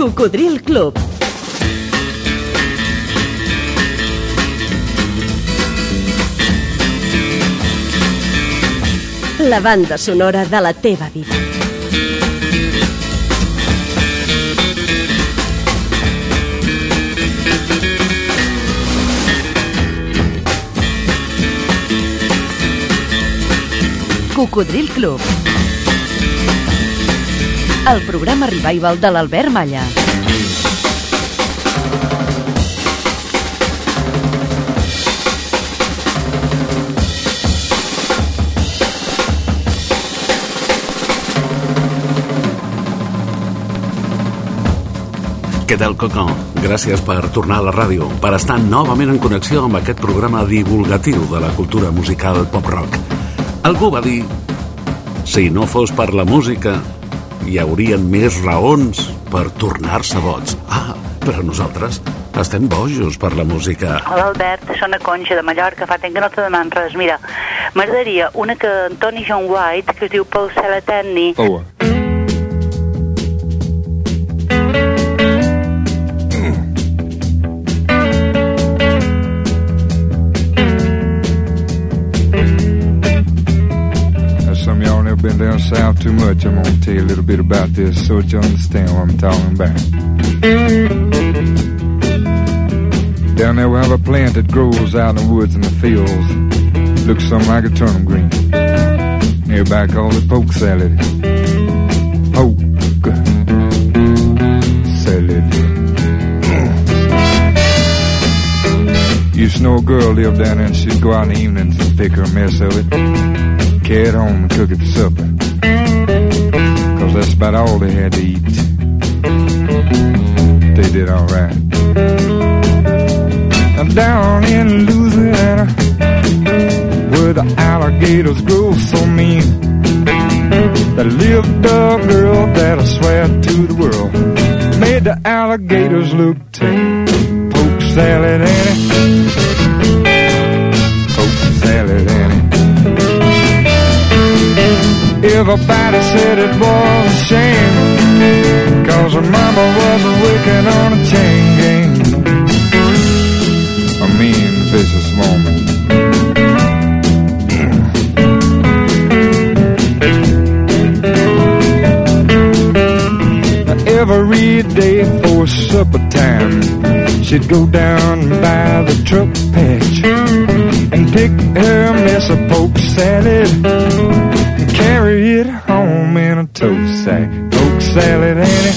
Cocodril Club. La banda sonora de la teva vida. Cocodril Club. El programa revival de l'Albert Malla. Què tal, Coco? Gràcies per tornar a la ràdio, per estar novament en connexió amb aquest programa divulgatiu de la cultura musical pop-rock. Algú va dir, si no fos per la música, hi haurien més raons per tornar-se bots. Ah, però nosaltres estem bojos per la música. Hola Albert, sóc a Conxa de Mallorca, fa temps que no te deman res. Mira, m'agradaria una que Tony John White, que es diu Pel cel eterni. Oh. Of been down south too much. I'm gonna tell you a little bit about this so that you understand what I'm talking about. Down there we have a plant that grows out in the woods and the fields. Looks something like a turnip green. Everybody calls it poke salad. Poke salad. Used to know a girl lived down there and she'd go out in the evenings and pick her a mess of it. Carry home and cook it for supper. Cause that's about all they had to eat. They did alright. And down in Louisiana, where the alligators grow so mean, there lived a girl that I swear to the world made the alligators look tame. Poke salad Annie, Everybody said it was a shame, cause her mama was working on a chain gang. A mean, vicious woman. Every day for supper time, she'd go down by the truck patch and pick her mess of poke salad tote sack. Poke salad, Annie.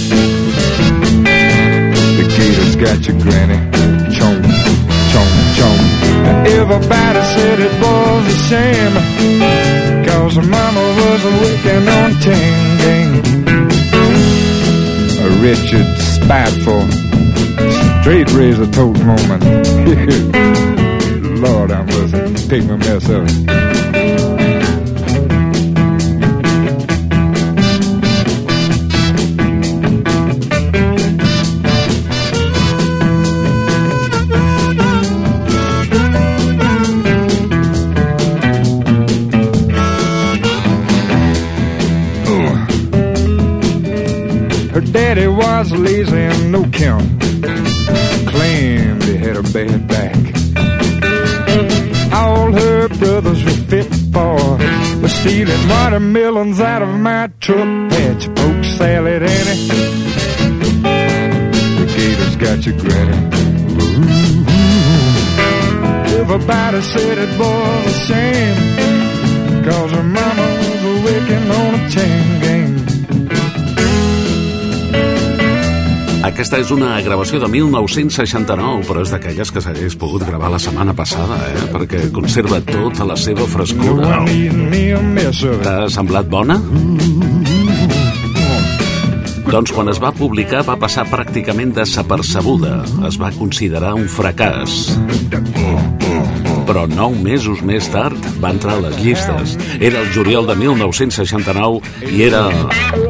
The gators got your granny. Chomp, chomp, chomp. Everybody said it was a shame. Cause mama was working on chain gang. A wretched, spiteful, straight razor tote woman. Lord, I must take my mess up. Her daddy was lazy and no count. Claimed he had a bad back. All her brothers were fit for was stealing watermelons out of my truck patch. Poke salad, Annie. The gators got your granny. Ooh. Everybody said it was a shame. Cause her mama was working on a chain Aquesta és una gravació de 1969, però és d'aquelles que s'hagués pogut gravar la setmana passada, eh? perquè conserva tota la seva frescura. T'ha semblat bona? Doncs quan es va publicar va passar pràcticament desapercebuda. Es va considerar un fracàs. Però nou mesos més tard va entrar a les llistes. Era el juliol de 1969 i era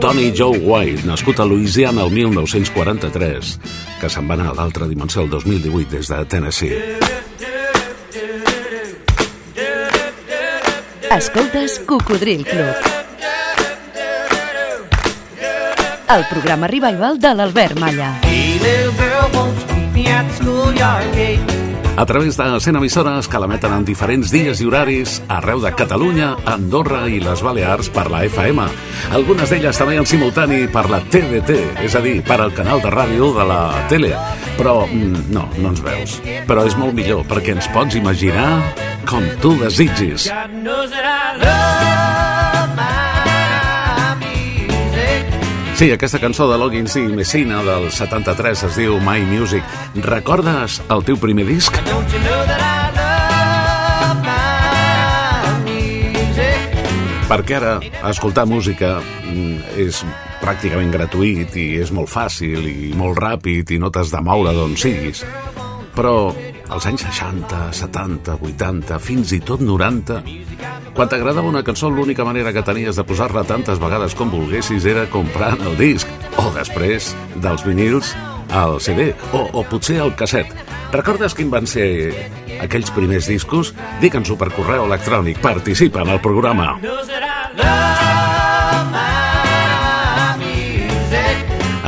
Tony Joe White, nascut a Louisiana el 1943, que se'n va anar a l'altra dimensió el 2018 des de Tennessee. Escoltes Cocodril Club. el programa revival de l'Albert Malla. Hey, little girl, won't you meet me at the schoolyard gate? A través de 100 emissores que l'emeten en diferents dies i horaris arreu de Catalunya, Andorra i les Balears per la FM. Algunes d'elles també en simultani per la TDT, és a dir, per al canal de ràdio de la tele. Però mm, no, no ens veus. Però és molt millor perquè ens pots imaginar com tu desitgis. God knows that I love Sí, aquesta cançó de Loggins i Messina del 73 es diu My Music. Recordes el teu primer disc? Don't you know that I love my music? Perquè ara escoltar música mm, és pràcticament gratuït i és molt fàcil i molt ràpid i no t'has de moure d'on siguis. Però als anys 60, 70, 80, fins i tot 90, quan t'agradava una cançó l'única manera que tenies de posar-la tantes vegades com volguessis era comprant el disc o després dels vinils al CD o, o potser al casset. Recordes quin van ser aquells primers discos? Digue'ns-ho per correu electrònic. Participa en el programa.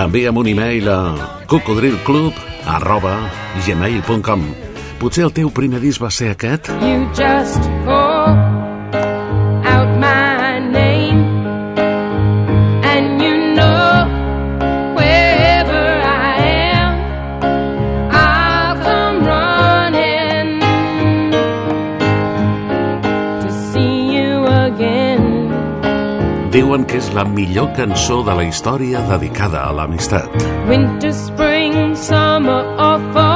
Envia'm un e-mail a cocodrilclub arroba gmail.com Potser el teu primer disc va ser aquest? You just call out my name, and you know wherever I am, I'll come running to see you again. Diuen que és la millor cançó de la història dedicada a l'amistat. Winter, spring, summer, or fall.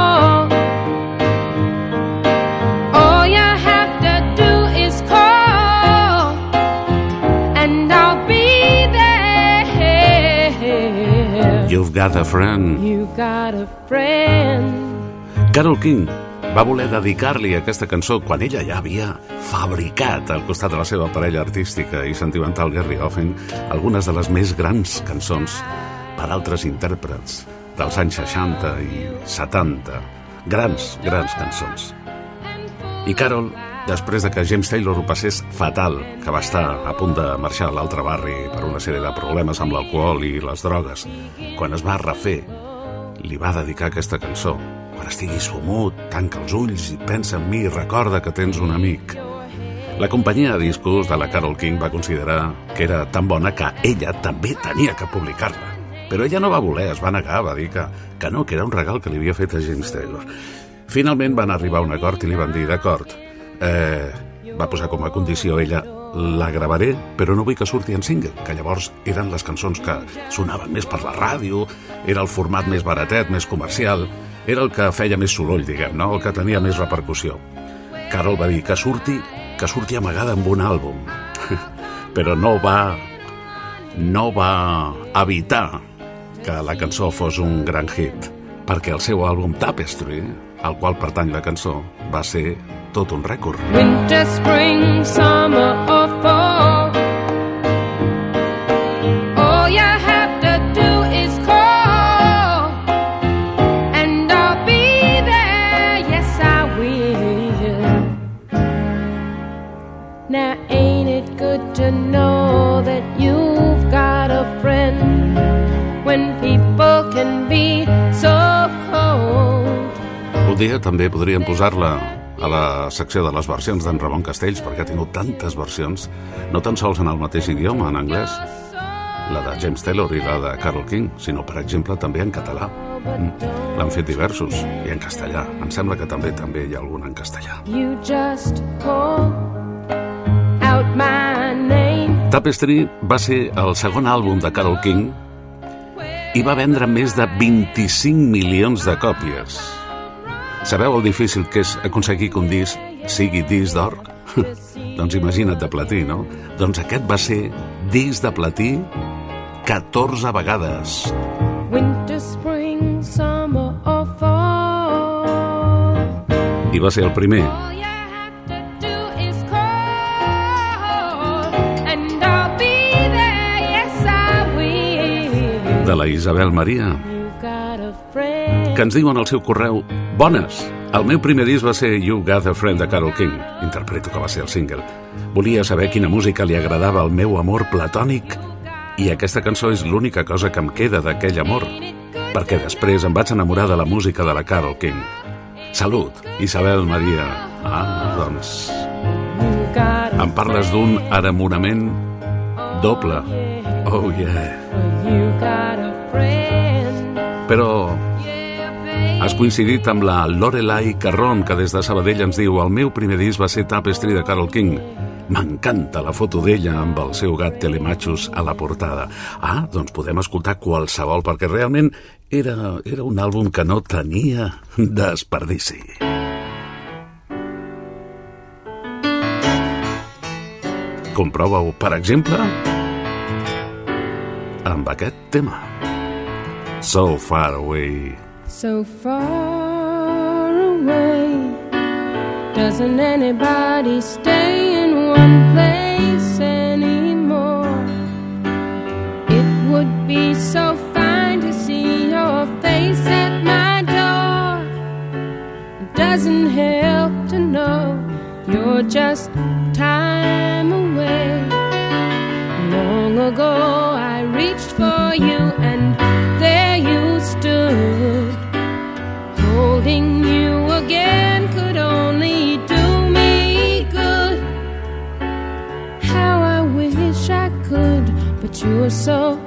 You've got a friend. You got a friend. Carol King va voler dedicar-li aquesta cançó quan ella ja havia fabricat al costat de la seva parella artística i sentimental Gary Offen algunes de les més grans cançons per altres intèrprets dels anys 60 i 70. Grans, grans cançons. I Carol, després de que James Taylor ho passés fatal, que va estar a punt de marxar a l'altre barri per una sèrie de problemes amb l'alcohol i les drogues, quan es va refer, li va dedicar aquesta cançó. Quan estiguis fumut, tanca els ulls i pensa en mi i recorda que tens un amic. La companyia de discos de la Carol King va considerar que era tan bona que ella també tenia que publicar-la. Però ella no va voler, es va negar, va dir que, que no, que era un regal que li havia fet a James Taylor. Finalment van arribar a un acord i li van dir, d'acord, eh, va posar com a condició ella, la gravaré, però no vull que surti en single, que llavors eren les cançons que sonaven més per la ràdio, era el format més baratet, més comercial, era el que feia més soroll, diguem, no? el que tenia més repercussió. Carol va dir que surti, que surti amagada amb un àlbum, però no va, no va evitar que la cançó fos un gran hit, perquè el seu àlbum Tapestry, al qual pertany la cançó, va ser tot un rècord. Winter, spring, summer, or fall. All you have to do is call, and I'll be there. Yes, I will. Now, ain't it good to know that you've got a friend when people can be so cold? Un dia també podríem posar-la a la secció de les versions d'en Ramon Castells, perquè ha tingut tantes versions, no tan sols en el mateix idioma, en anglès, la de James Taylor i la de Carol King, sinó, per exemple, també en català. Mm. L'han fet diversos, i en castellà. Em sembla que també també hi ha algun en castellà. You just call out my name. Tapestry va ser el segon àlbum de Carol King i va vendre més de 25 milions de còpies. Sabeu el difícil que és aconseguir que un disc sigui disc d'or? doncs imagina't de platí, no? Doncs aquest va ser disc de platí 14 vegades. Winter, spring, summer, or fall. I va ser el primer. De la Isabel Maria, que ens diuen al seu correu Bones! El meu primer disc va ser You Got a Friend de Carol King. Interpreto que va ser el single. Volia saber quina música li agradava al meu amor platònic I aquesta cançó és l'única cosa que em queda d'aquell amor, perquè després em vaig enamorar de la música de la Carol King. Salut, Isabel Maria. Ah, doncs... Em parles d'un enamorament doble. Oh, yeah. Però has coincidit amb la Lorelai Carron, que des de Sabadell ens diu el meu primer disc va ser Tapestry de Carol King. M'encanta la foto d'ella amb el seu gat Telemachus a la portada. Ah, doncs podem escoltar qualsevol, perquè realment era, era un àlbum que no tenia desperdici. Comprova-ho, per exemple, amb aquest tema. So far away. So far away, doesn't anybody stay in one place anymore? It would be so fine to see your face at my door. It doesn't help to know you're just time away. Long ago, I reached for you, and there so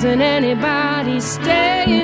isn't anybody staying?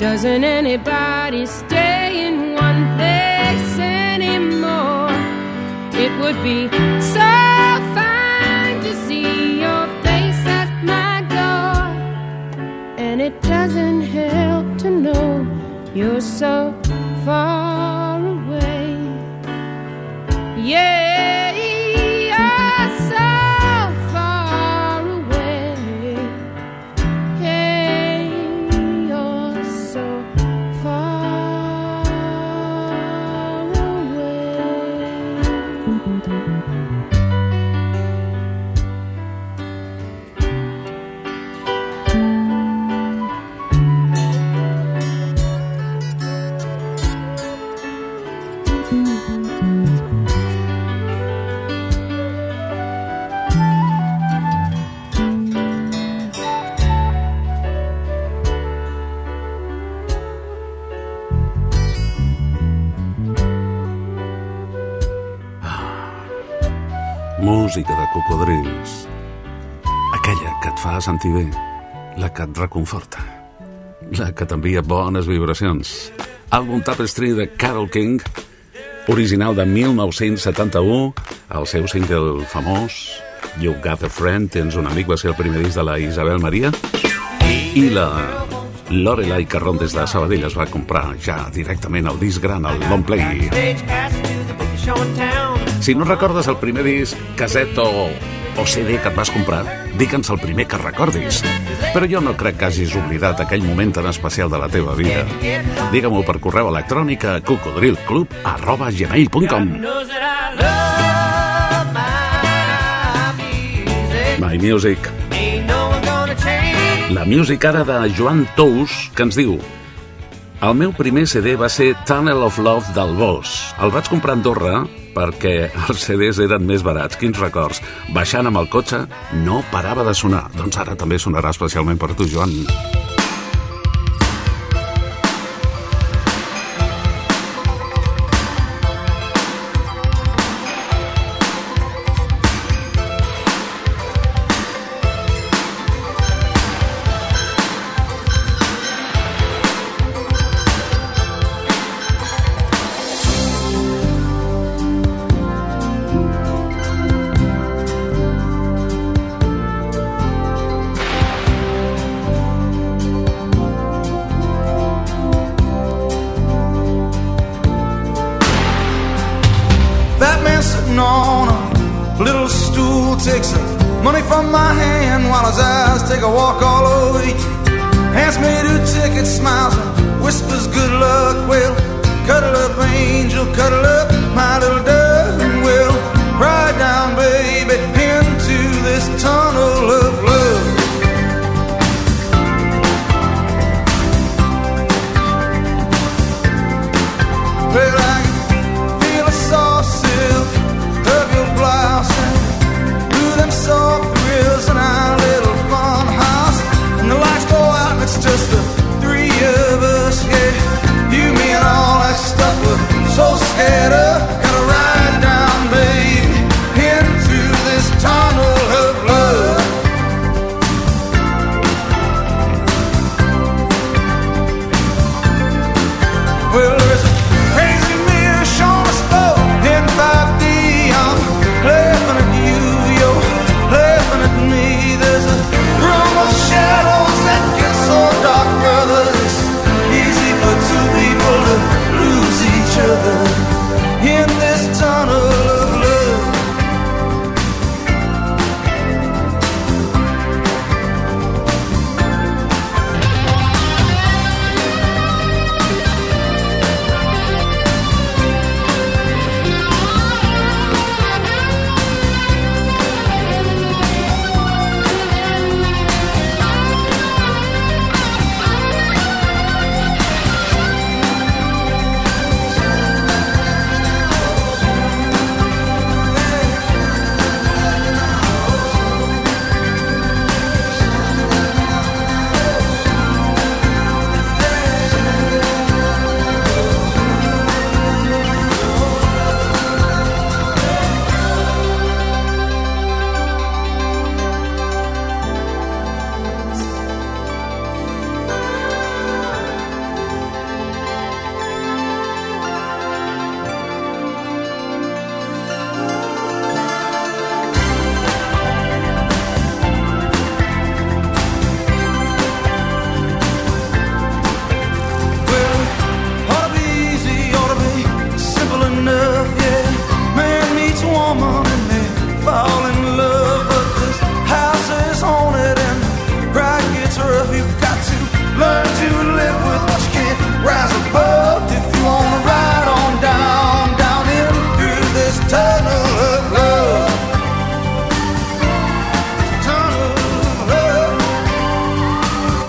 Doesn't anybody stay in one place anymore? It would be so fine to see your face at my door. And it doesn't help to know you're so Música de cocodrils. Aquella que et fa sentir bé, la que et reconforta, la que t'envia bones vibracions. Àlbum Tapestry de Carol King, original de 1971, el seu single famós, You Got a Friend, Tens un amic, va ser el primer disc de la Isabel Maria, i la Lorelai Carron des de Sabadell es va comprar ja directament el disc gran, el long play. Si no recordes el primer disc, caset o, o CD que et vas comprar, digue'ns el primer que recordis. Però jo no crec que hagis oblidat aquell moment tan especial de la teva vida. Digue-m'ho per correu electrònic a cocodrilclub arroba gmail.com my music. La música ara de Joan Tous, que ens diu El meu primer CD va ser Tunnel of Love del Bosch. El vaig comprar a Andorra perquè els CDs eren més barats. Quins records. Baixant amb el cotxe no parava de sonar. Doncs ara també sonarà especialment per tu, Joan. That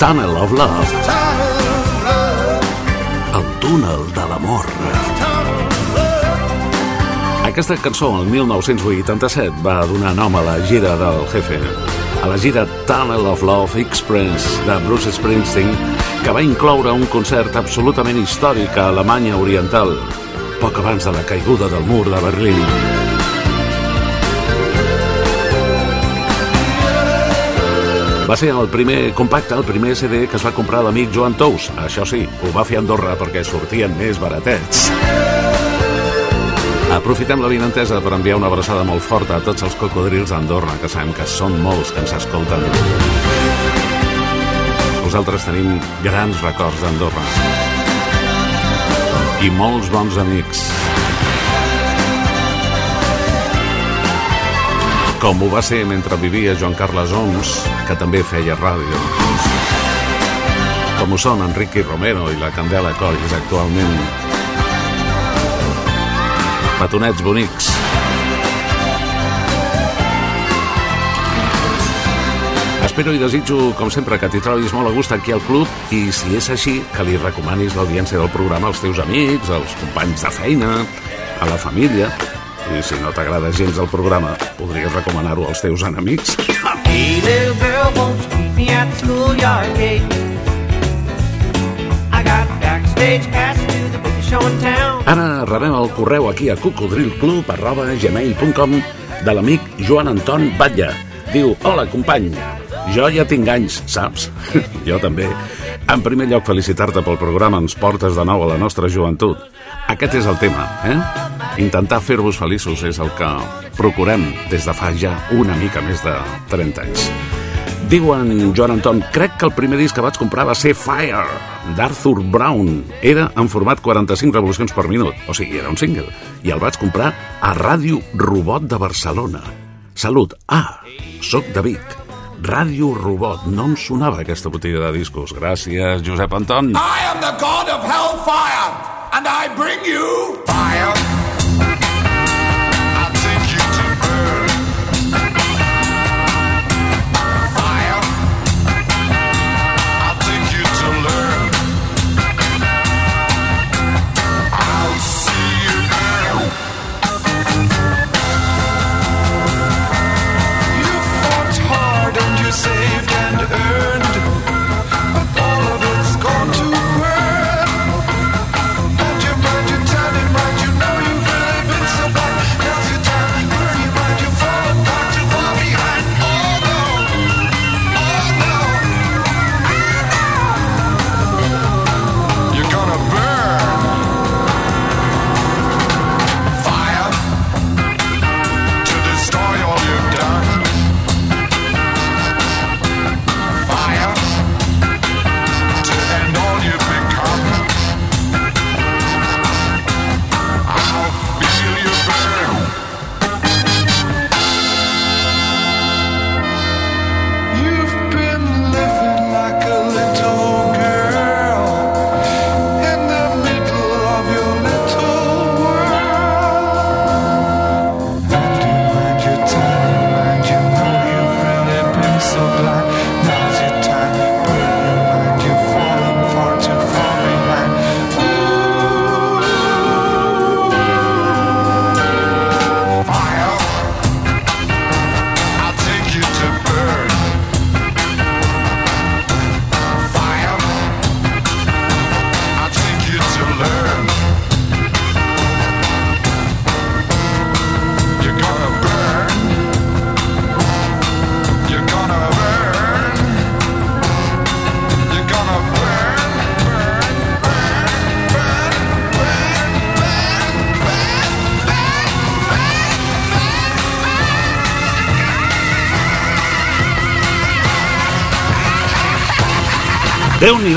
Tunnel of Love, el túnel de l'amor. Aquesta cançó, el 1987, va donar nom a la gira del Jefe, a la gira Tunnel of Love Express de Bruce Springsteen, que va incloure un concert absolutament històric a Alemanya Oriental, poc abans de la caiguda del mur de Berlín. Va ser el primer compacte, el primer CD que es va comprar l'amic Joan Tous. Això sí, ho va fer a Andorra perquè sortien més baratets. Aprofitem la vinentesa per enviar una abraçada molt forta a tots els cocodrils d'Andorra, que sabem que són molts que ens escolten. Nosaltres tenim grans records d'Andorra. I molts bons amics. Com ho va ser mentre vivia Joan Carles Oms, que també feia ràdio. Com ho són Enrique Romero i la Candela Colls actualment. Petonets bonics. Espero i desitjo, com sempre, que t'hi trobis molt a gust aquí al club i, si és així, que li recomanis l'audiència del programa als teus amics, als companys de feina, a la família. I si no t'agrada gens el programa, podries recomanar-ho als teus enemics. Hey, little girl, won't you meet me at the schoolyard gate? I got backstage pass to the biggest show in town. Ara rebem el correu aquí a cocodrilclub arroba gmail.com de l'amic Joan Anton Batlle. Diu, hola company, jo ja tinc anys, saps? jo també. En primer lloc, felicitar-te pel programa Ens portes de nou a la nostra joventut. Aquest és el tema, eh? Intentar fer-vos feliços és el que procurem des de fa ja una mica més de 30 anys. Diuen Joan Anton, crec que el primer disc que vaig comprar va ser Fire, d'Arthur Brown. Era en format 45 revolucions per minut, o sigui, era un single. I el vaig comprar a Ràdio Robot de Barcelona. Salut. Ah, soc de Vic. Ràdio Robot. No em sonava aquesta botiga de discos. Gràcies, Josep Anton. I am the god of hellfire, and I bring you fire.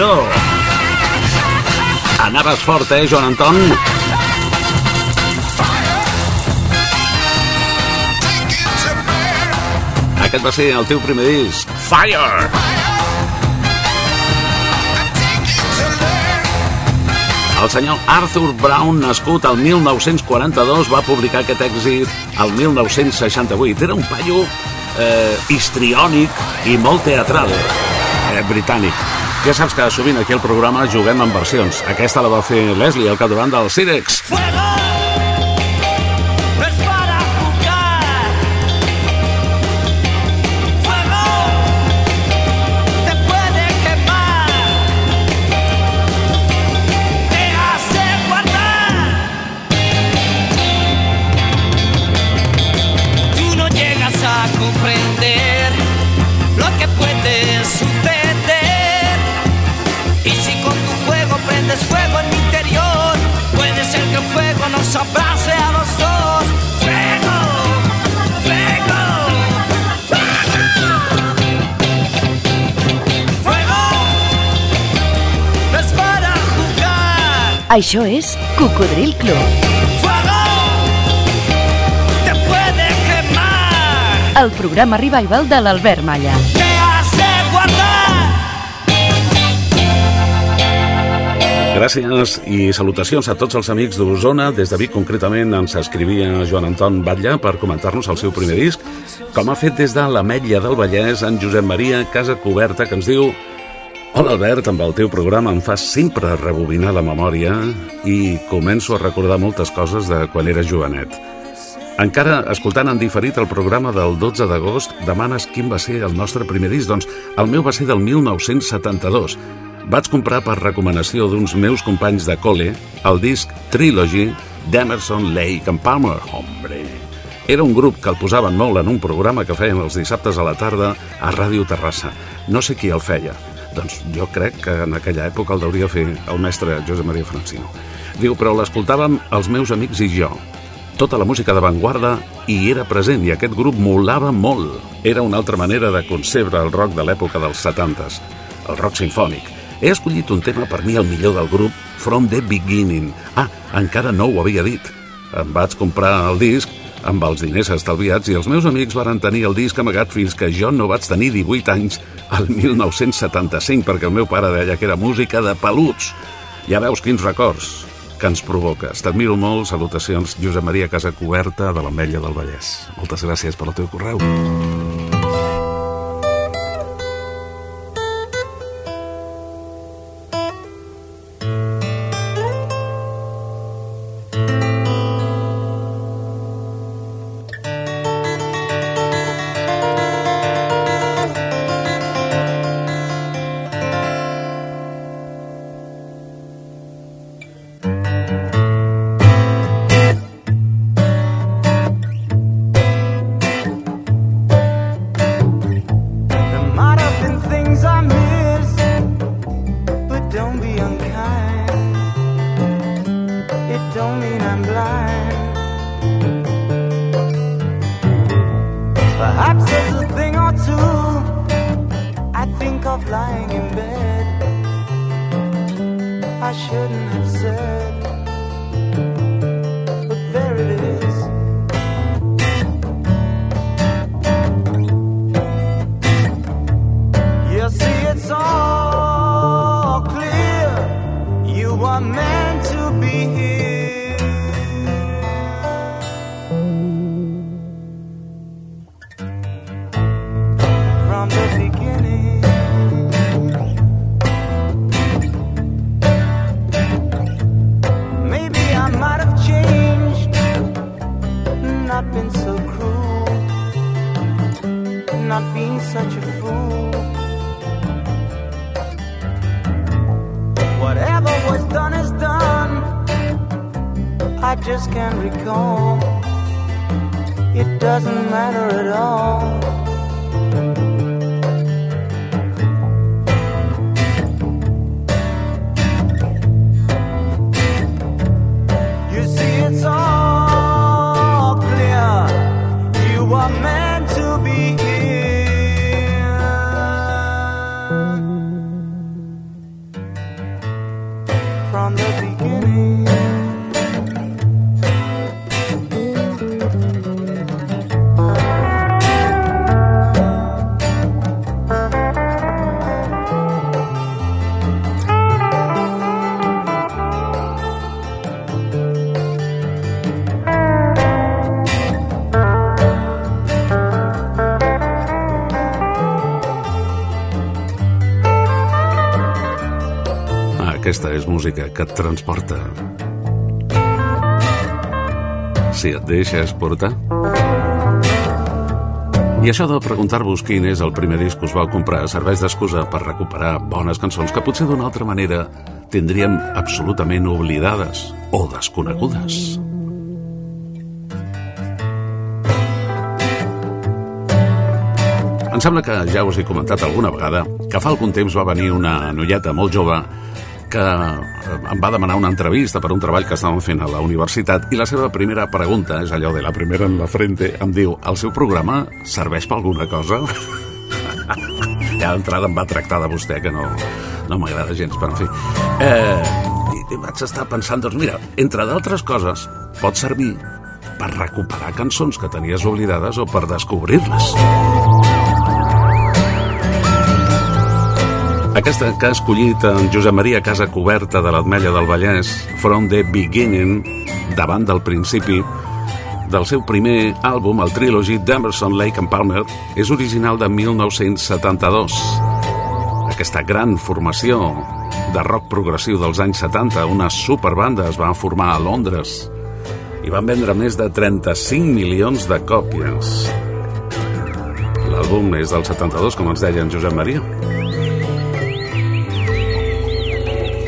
Déu-n'hi-do! Anaves fort, eh, Joan Anton? Aquest va ser el teu primer disc. Fire! El senyor Arthur Brown, nascut al 1942, va publicar aquest èxit al 1968. Era un paio eh, histriònic i molt teatral, eh, britànic. Ja saps que sovint aquí al programa juguem en versions. Aquesta la va fer Leslie, el capdavant del Cirex. Fuego Y si con tu fuego prendes fuego en mi interior, puede ser que el fuego nos abrace a los dos. Fuego, fuego, fuego. Fuego no es para jugar. Això és Cocodril Club. Fuego te puede quemar. el programa revival de l'Albert Malla. Gràcies i salutacions a tots els amics d'Osona. Des de Vic, concretament, ens escrivia Joan Anton Batlle per comentar-nos el seu primer disc, com ha fet des de l'Ametlla del Vallès en Josep Maria Casa Coberta, que ens diu Hola Albert, amb el teu programa em fas sempre rebobinar la memòria i començo a recordar moltes coses de quan era jovenet. Encara escoltant en diferit el programa del 12 d'agost, demanes quin va ser el nostre primer disc. Doncs el meu va ser del 1972. Vaig comprar per recomanació d'uns meus companys de col·le el disc Trilogy d'Emerson, Lake and Palmer. Hombre! Era un grup que el posaven molt en un programa que feien els dissabtes a la tarda a Ràdio Terrassa. No sé qui el feia. Doncs jo crec que en aquella època el deuria fer el mestre Josep Maria Francino. Diu, però l'escoltàvem els meus amics i jo. Tota la música d'avantguarda hi era present i aquest grup molava molt. Era una altra manera de concebre el rock de l'època dels 70s, el rock sinfònic. He escollit un tema per mi el millor del grup, From the Beginning. Ah, encara no ho havia dit. Em vaig comprar el disc amb els diners estalviats i els meus amics varen tenir el disc amagat fins que jo no vaig tenir 18 anys al 1975 perquè el meu pare deia que era música de peluts. Ja veus quins records que ens provoques. T'admiro molt. Salutacions, Josep Maria Casa Coberta de l'Ametlla del Vallès. Moltes gràcies per el teu correu. There és música que et transporta. Si et deixes portar. I això de preguntar-vos quin és el primer disc que us vau comprar serveix d'excusa per recuperar bones cançons que potser d'una altra manera tindríem absolutament oblidades o desconegudes. Em sembla que ja us he comentat alguna vegada que fa algun temps va venir una noieta molt jove que eh, em va demanar una entrevista per un treball que estàvem fent a la universitat i la seva primera pregunta, és allò de la primera en la frente, em diu, el seu programa serveix per alguna cosa? ja d'entrada em va tractar de vostè, que no, no m'agrada gens, però en fi. Eh, i, vaig estar pensant, doncs mira, entre d'altres coses, pot servir per recuperar cançons que tenies oblidades o per descobrir-les. Aquesta que ha escollit en Josep Maria Casa Coberta de l'Atmella del Vallès, From the Beginning, davant del principi, del seu primer àlbum, el trilogy d'Emerson, Lake and Palmer, és original de 1972. Aquesta gran formació de rock progressiu dels anys 70, una superbanda, es va formar a Londres i van vendre més de 35 milions de còpies. L'àlbum és del 72, com ens deia en Josep Maria.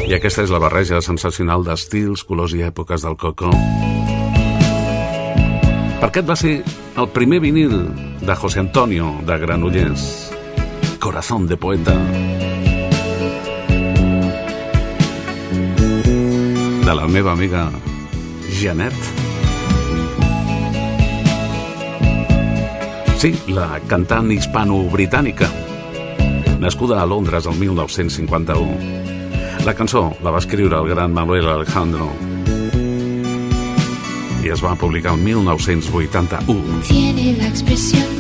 I aquesta és la barreja sensacional d'estils, colors i èpoques del Coco. Per aquest va ser el primer vinil de José Antonio de Granollers. Corazón de poeta. De la meva amiga Janet. Sí, la cantant hispano-britànica, nascuda a Londres el 1951. La cançó la va escriure el gran Manuel Alejandro i es va publicar el 1981. Tiene la expresión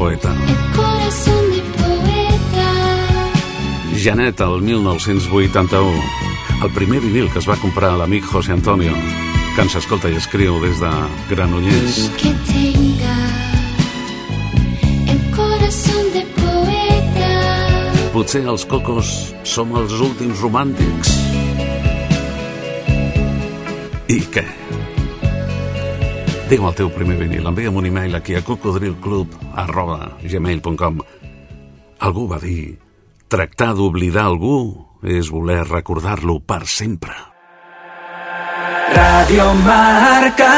poeta. Janet, el 1981. El primer vinil que es va comprar l'amic José Antonio, que ens escolta i escriu des de Granollers. que tenga el corazón de poeta. Potser els cocos som els últims romàntics. I què? Diu el teu primer vinil, envia'm un e-mail aquí a cocodrilclub arroba gmail.com Algú va dir, tractar d'oblidar algú és voler recordar-lo per sempre. Radio Marca.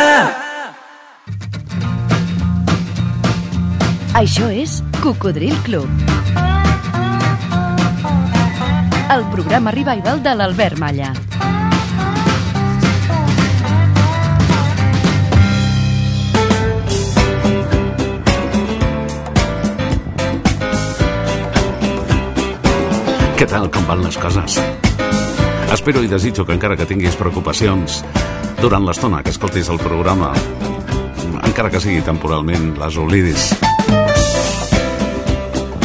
Això és Cocodril Club. El programa revival de l'Albert Malla. Què tal, com van les coses? Espero i desitjo que encara que tinguis preocupacions durant l'estona que escoltis el programa, encara que sigui temporalment, les oblidis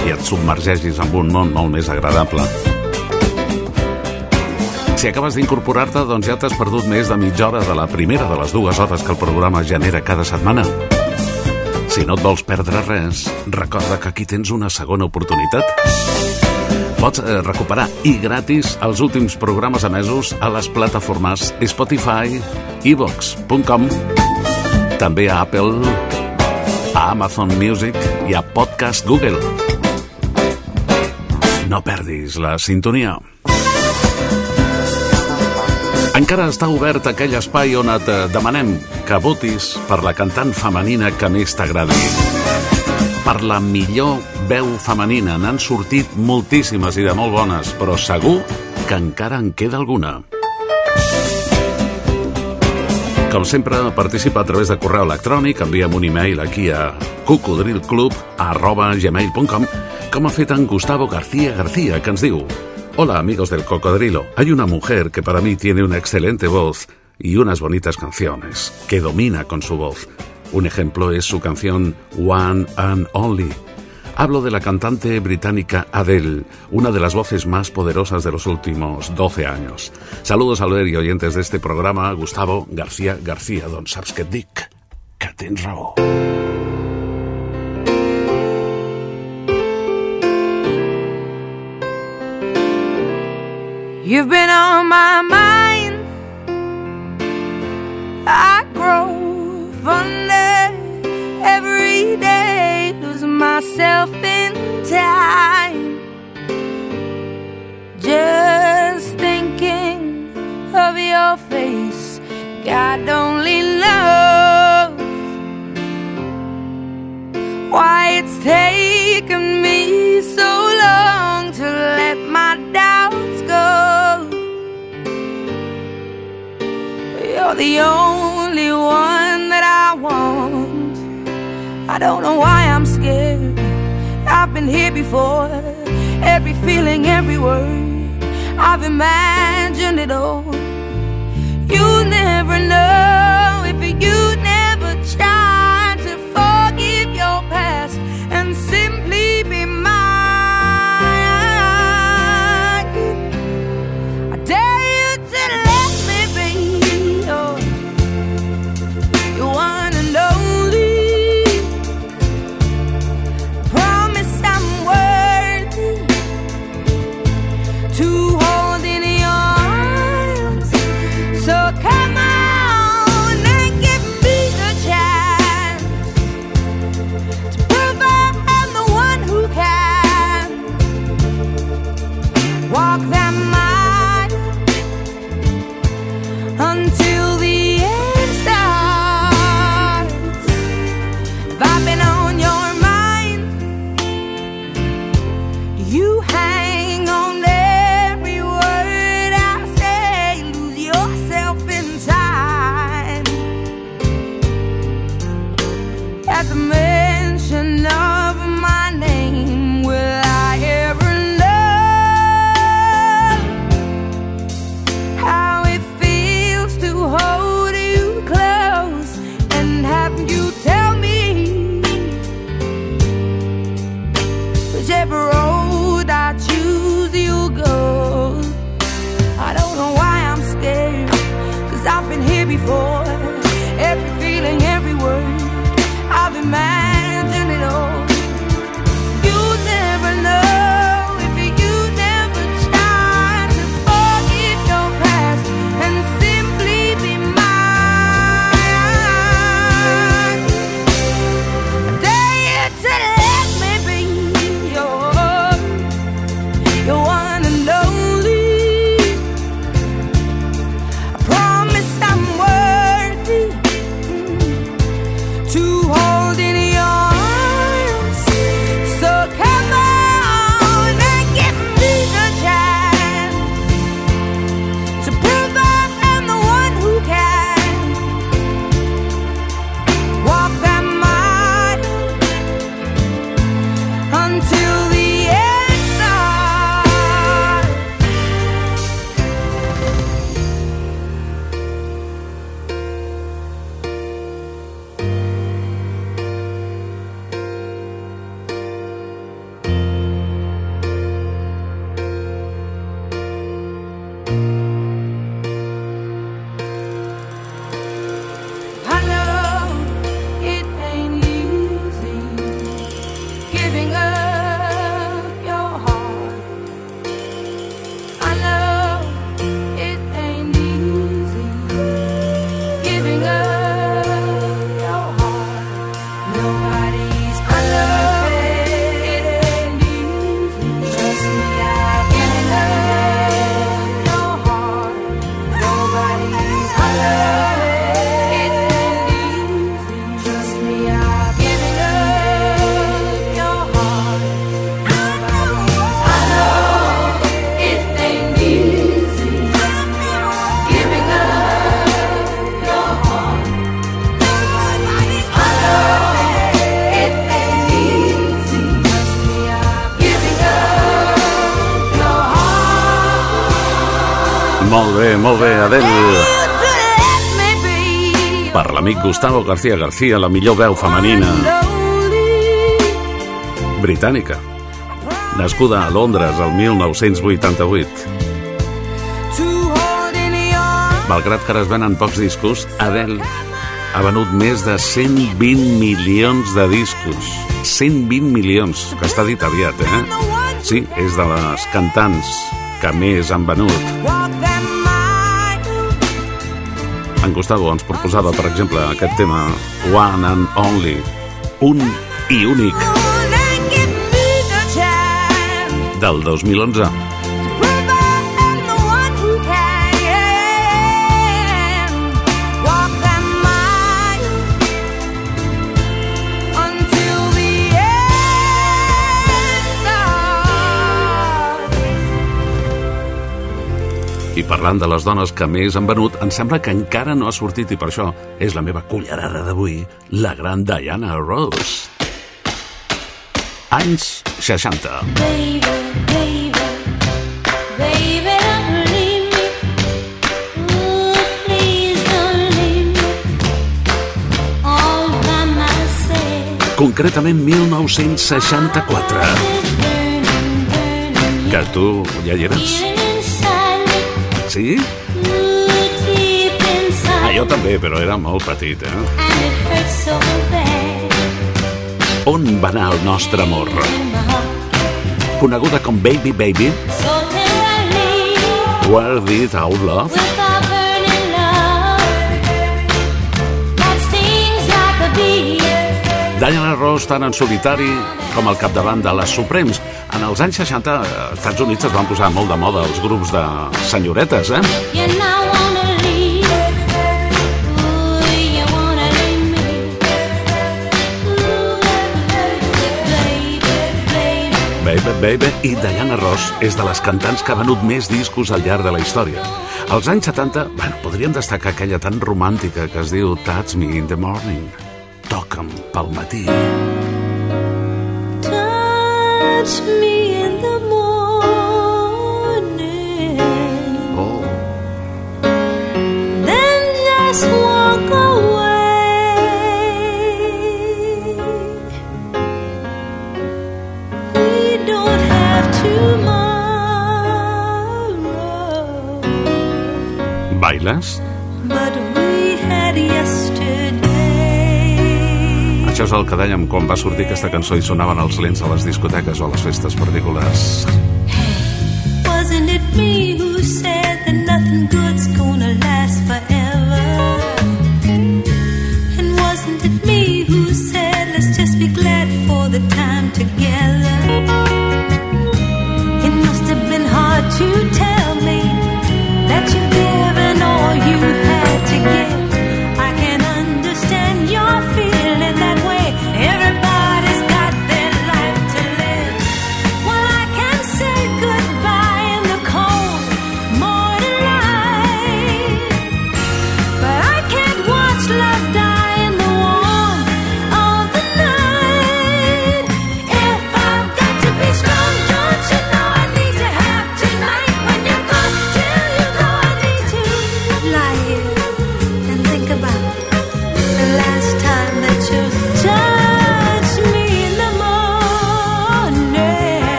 i et submergegis en un món molt més agradable. Si acabes d'incorporar-te, doncs ja t'has perdut més de mitja hora de la primera de les dues hores que el programa genera cada setmana. Si no et vols perdre res, recorda que aquí tens una segona oportunitat. Pots eh, recuperar i gratis els últims programes emesos a les plataformes Spotify, evox.com, també a Apple, a Amazon Music i a Podcast Google. No perdis la sintonia. Encara està obert aquell espai on et eh, demanem que votis per la cantant femenina que més t'agradi. Per la millor veu femenina n'han sortit moltíssimes i de molt bones, però segur que queda alguna. Com sempre, participa a través de correu electrònic, envia'm un e-mail aquí a cocodrilclub arroba gmail.com com ha fet Gustavo García García, que Hola amigos del cocodrilo, hay una mujer que para mí tiene una excelente voz y unas bonitas canciones, que domina con su voz. Un ejemplo es su canción One and Only. Hablo de la cantante británica Adele, una de las voces más poderosas de los últimos 12 años. Saludos al ver y oyentes de este programa, Gustavo García García, don saps que et dic? Que tens raó. You've been on my mind. Myself in time. Just thinking of your face, God only knows why it's taken me so long to let my doubts go. You're the only one. I don't know why I'm scared. I've been here before. Every feeling, every word. I've imagined it all. You never know Molt bé, Adele. Per l'amic Gustavo García García, la millor veu femenina britànica. Nascuda a Londres el 1988. Malgrat que ara es venen pocs discos, Adele ha venut més de 120 milions de discos. 120 milions, que està dit aviat, eh? Sí, és de les cantants que més han venut. En Gustavo ens proposava, per exemple, aquest tema One and Only, un i únic, del 2011. I parlant de les dones que més han venut, em sembla que encara no ha sortit i per això és la meva cullerada d'avui, la gran Diana Ross. Anys 60. Baby, baby, baby, myself. Concretament 1964. Burning, burning, Que tu ja hi eres? Sí? Ah, jo també, però era molt petit, eh? On va anar el nostre amor? Coneguda com Baby Baby, Where Did Our Love? Diana Ross tant en solitari com al capdavant de les Suprems. Els anys 60, als Estats Units es van posar molt de moda els grups de senyoretes, eh? Baby, baby. I Diana Ross és de les cantants que ha venut més discos al llarg de la història. Als anys 70, bueno, podríem destacar aquella tan romàntica que es diu Touch Me in the Morning. Toca'm pel matí. Touch me bailes? but we had yesterday. Això és el que dèiem quan va sortir aquesta cançó i sonaven els lents a les discoteques o a les festes particulars. Wasn't it me who said that nothing good's gonna last forever? The time together?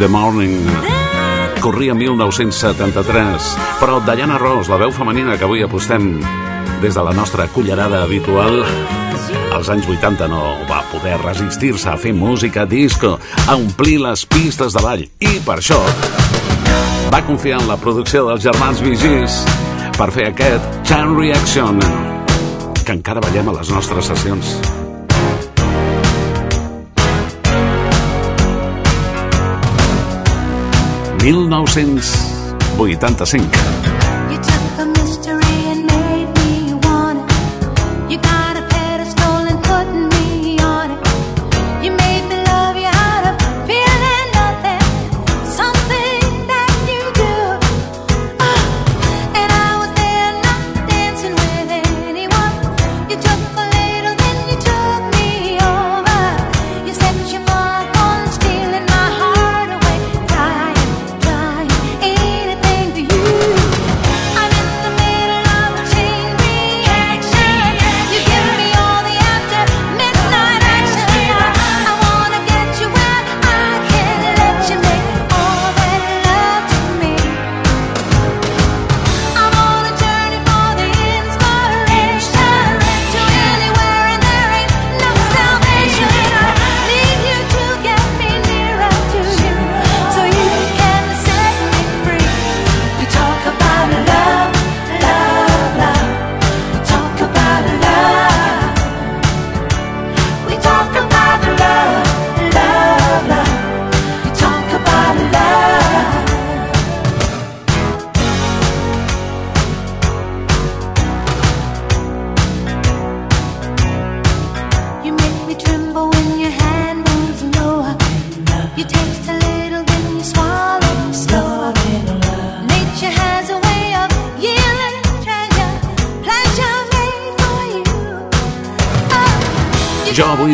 The Morning. Corria 1973, però Diana Ross, la veu femenina que avui apostem des de la nostra cullerada habitual, als anys 80 no va poder resistir-se a fer música disco, a omplir les pistes de ball, i per això va confiar en la producció dels germans Vigis per fer aquest Chain Reaction, que encara ballem a les nostres sessions. ...1985.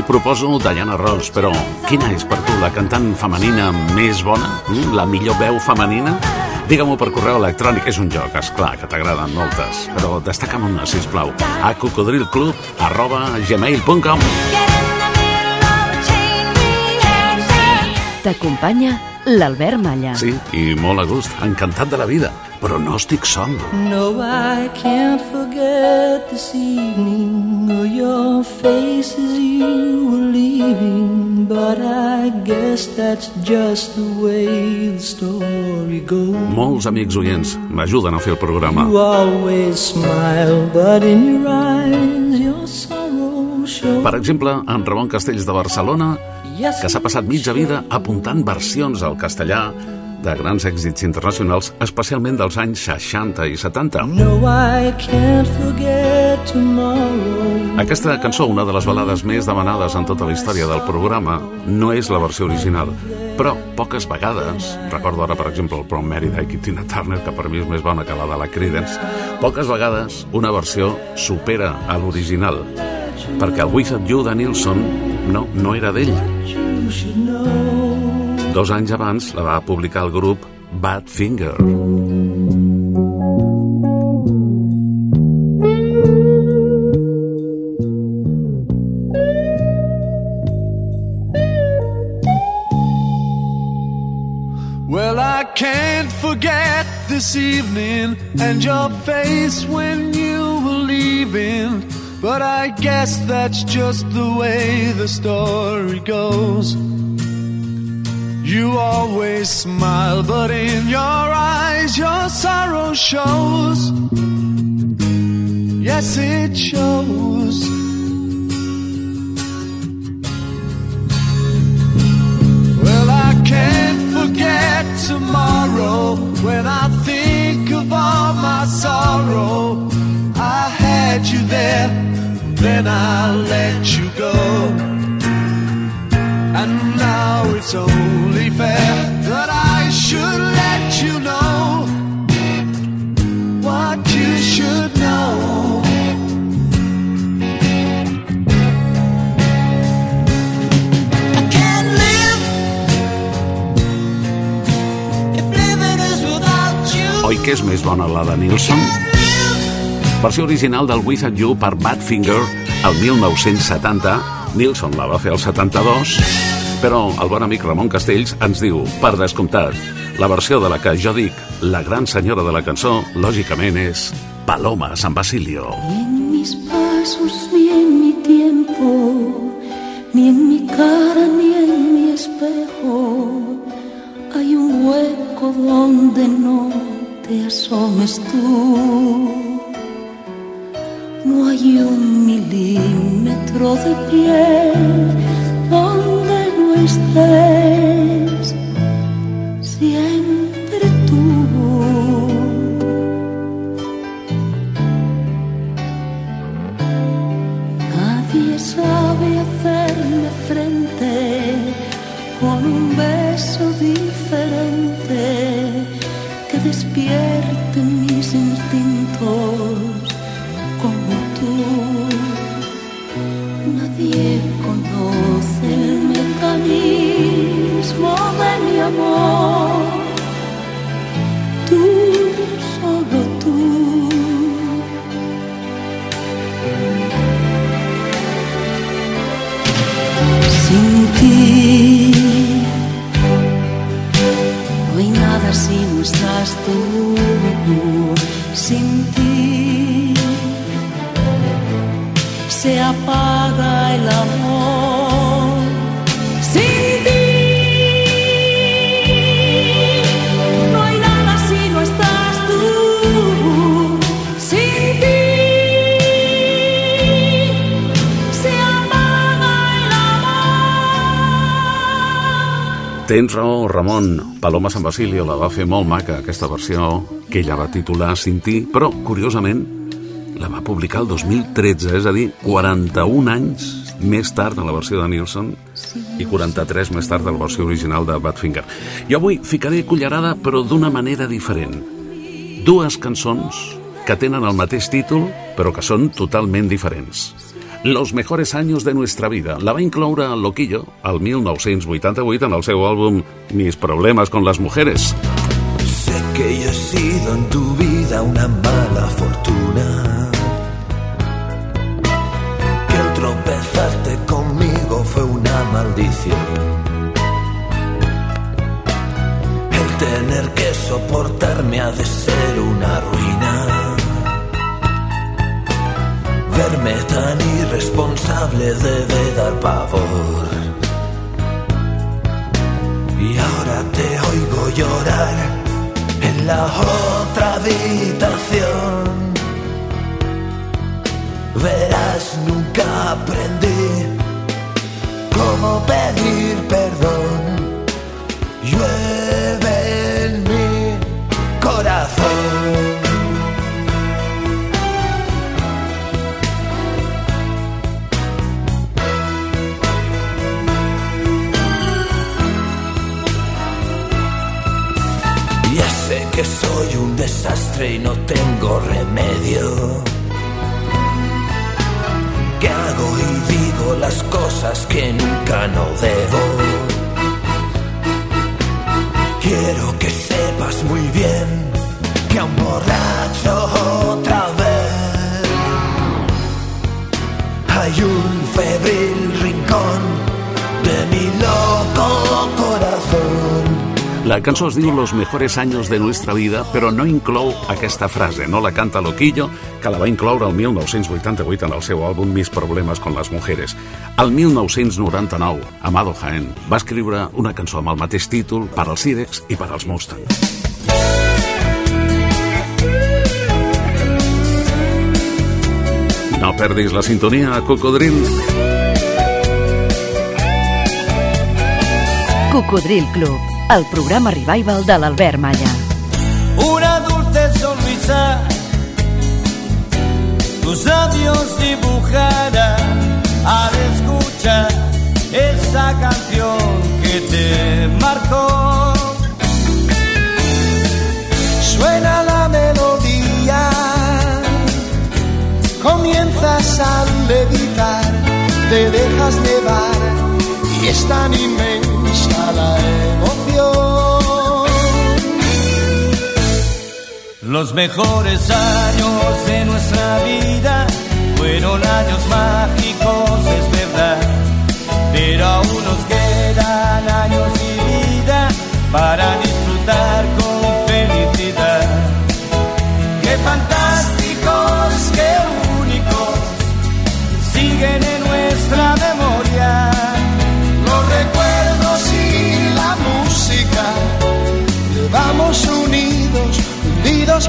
proposo Diana Ross, però quina és per tu la cantant femenina més bona? Mm? La millor veu femenina? Digue-m'ho per correu electrònic, és un joc, és clar que t'agraden moltes, però destaca'm una, sisplau, a cocodrilclub arroba gmail.com. T'acompanya l'Albert Malla. Sí, i molt a gust, encantat de la vida, però no estic sol. No, I can't forget this evening your face as you leaving. But I guess that's just the way the story goes. Molts amics oients m'ajuden a fer el programa. You always smile, but in your eyes your sorrow shows. Per exemple, en Ramon Castells de Barcelona, que s'ha passat mitja vida apuntant versions al castellà de grans èxits internacionals, especialment dels anys 60 i 70. No, I can't forget tomorrow. Aquesta cançó, una de les balades més demanades en tota la història del programa, no és la versió original, però poques vegades, recordo ara per exemple el Prom Mary Dyke i Tina Turner, que per mi és més bona que la de la Creedence, poques vegades una versió supera a l'original, perquè el Without You de Nilsson no, no era d'ell. You should know. Dos anys abans la va publicar el grup Badfinger. Well, I can't forget this evening and your face when you were leaving. But I guess that's just the way the story goes. You always smile, but in your eyes your sorrow shows. Yes, it shows. Well, I can't forget tomorrow when I think of all my sorrow. I had you there, then I let you go. And now it's only fair that I should let you know what you should know. Oi que és més bona la de Nilsson? Versió original del Without You per Badfinger el 1970. Nilsson la va fer el 72, però el bon amic Ramon Castells ens diu, per descomptat, la versió de la que jo dic la gran senyora de la cançó, lògicament és Paloma San Basilio. Ni en mis pasos, ni en mi tiempo, ni en mi cara, ni en mi espejo, hay un hueco donde no te asomes tú. No hay un milímetro de piel donde no estés, Paloma San Basilio la va fer molt maca, aquesta versió, que ella va titular Sin ti, però, curiosament, la va publicar el 2013, és a dir, 41 anys més tard de la versió de Nilsson, i 43 més tard del versió original de Badfinger. Jo avui ficaré cullerada, però d'una manera diferent. Dues cançons que tenen el mateix títol, però que són totalment diferents. Los mejores años de nuestra vida. La va incloure el Loquillo el 1988 en el seu àlbum Mis problemas con las mujeres. Sé que yo he sido en tu vida una mala fortuna. Que el tropezarte conmigo fue una maldición. El tener que soportarme ha de ser una ruina. Verme tan irresponsable debe dar pavor. Y ahora te oigo llorar en la otra habitación. Verás, nunca aprendí cómo pedir perdón. Llueve en mi corazón. Que soy un desastre y no tengo remedio. Que hago y digo las cosas que nunca no debo. Quiero que sepas muy bien que a un borracho otra vez hay un febril rincón de mi loco corazón. La cançó es diu Los mejores años de nuestra vida, però no inclou aquesta frase, no la canta Loquillo, que la va incloure el 1988 en el seu àlbum Mis problemas con las mujeres. El 1999, Amado Jaén va escriure una cançó amb el mateix títol per als Sirex i per als Mustang. No perdis la sintonia, Cocodril. Cocodril Club, el programa revival de l'Albert Malla. Una dulce sonrisa, tus labios dibujarán. Al escuchar esa canción que te marcó. Suena la melodía, comienzas a levitar, te dejas llevar. Y es tan inmensa la emoción. Los mejores años de nuestra vida fueron años mágicos, es verdad. Pero aún nos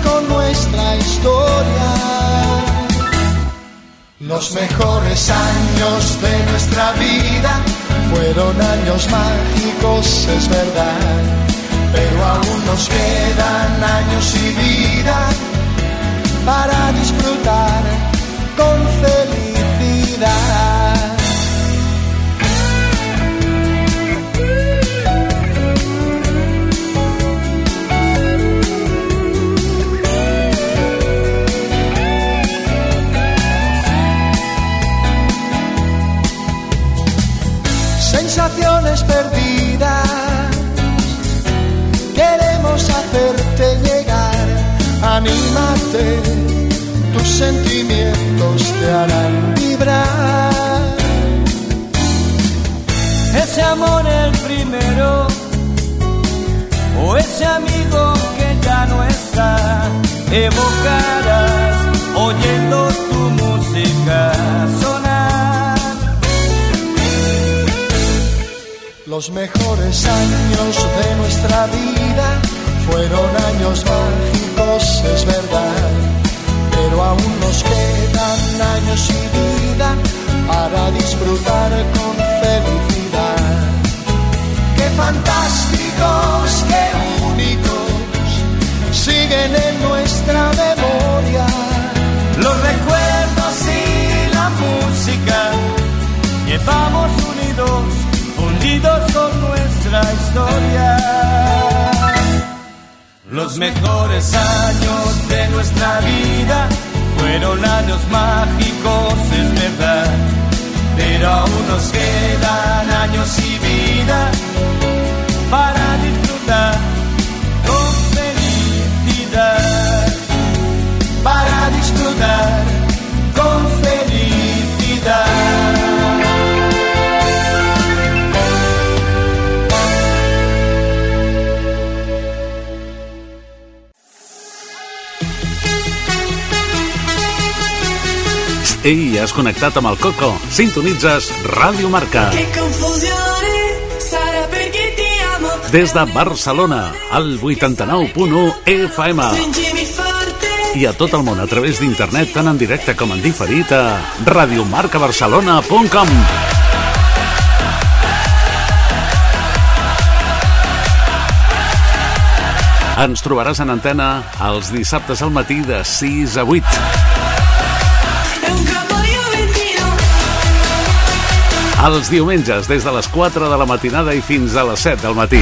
con nuestra historia. Los mejores años de nuestra vida fueron años mágicos, es verdad. Pero aún nos quedan años y vida para disfrutar con felicidad. Tus sentimientos te harán vibrar. Ese amor el primero, o ese amigo que ya no está, evocarás oyendo tu música sonar. Los mejores años de nuestra vida fueron años mágicos, es verdad. Pero aún nos quedan años y vida para disfrutar con felicidad. Qué fantásticos, qué únicos, siguen en nuestra memoria. Los recuerdos y la música, llevamos unidos unidos con nuestra historia. Los mejores años de nuestra vida fueron años mágicos, es verdad. Pero aún nos quedan años y vida para disfrutar con felicidad. Para disfrutar con felicidad. Ei, has connectat amb el Coco. Sintonitzes Ràdio Marca. Che confusione sarà perché ti amo. Des de Barcelona, al 89.1 FM. I a tot el món a través d'internet, tant en directe com en diferit, a radiomarcabarcelona.com. Ens trobaràs en antena els dissabtes al matí de 6 a 8. Els diumenges, des de les 4 de la matinada i fins a les 7 del matí.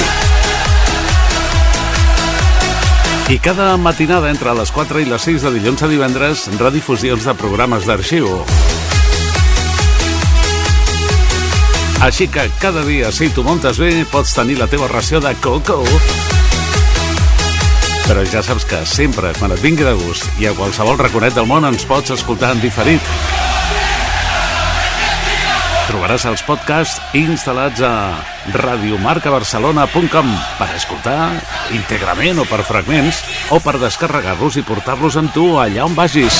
I cada matinada entre les 4 i les 6 de dilluns a divendres, redifusions de programes d'arxiu. Així que cada dia, si t'ho muntes bé, pots tenir la teva ració de coco. Però ja saps que sempre, quan et vingui de gust i a qualsevol raconet del món ens pots escoltar en diferit. Trobaràs els podcasts instal·lats a radiomarcabarcelona.com per escoltar íntegrament o per fragments o per descarregar-los i portar-los amb tu allà on vagis.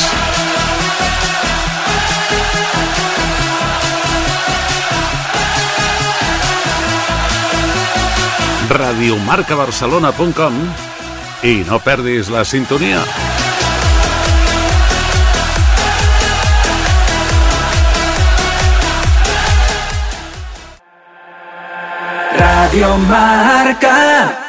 radiomarcabarcelona.com i no perdis la sintonia. Radio Marca.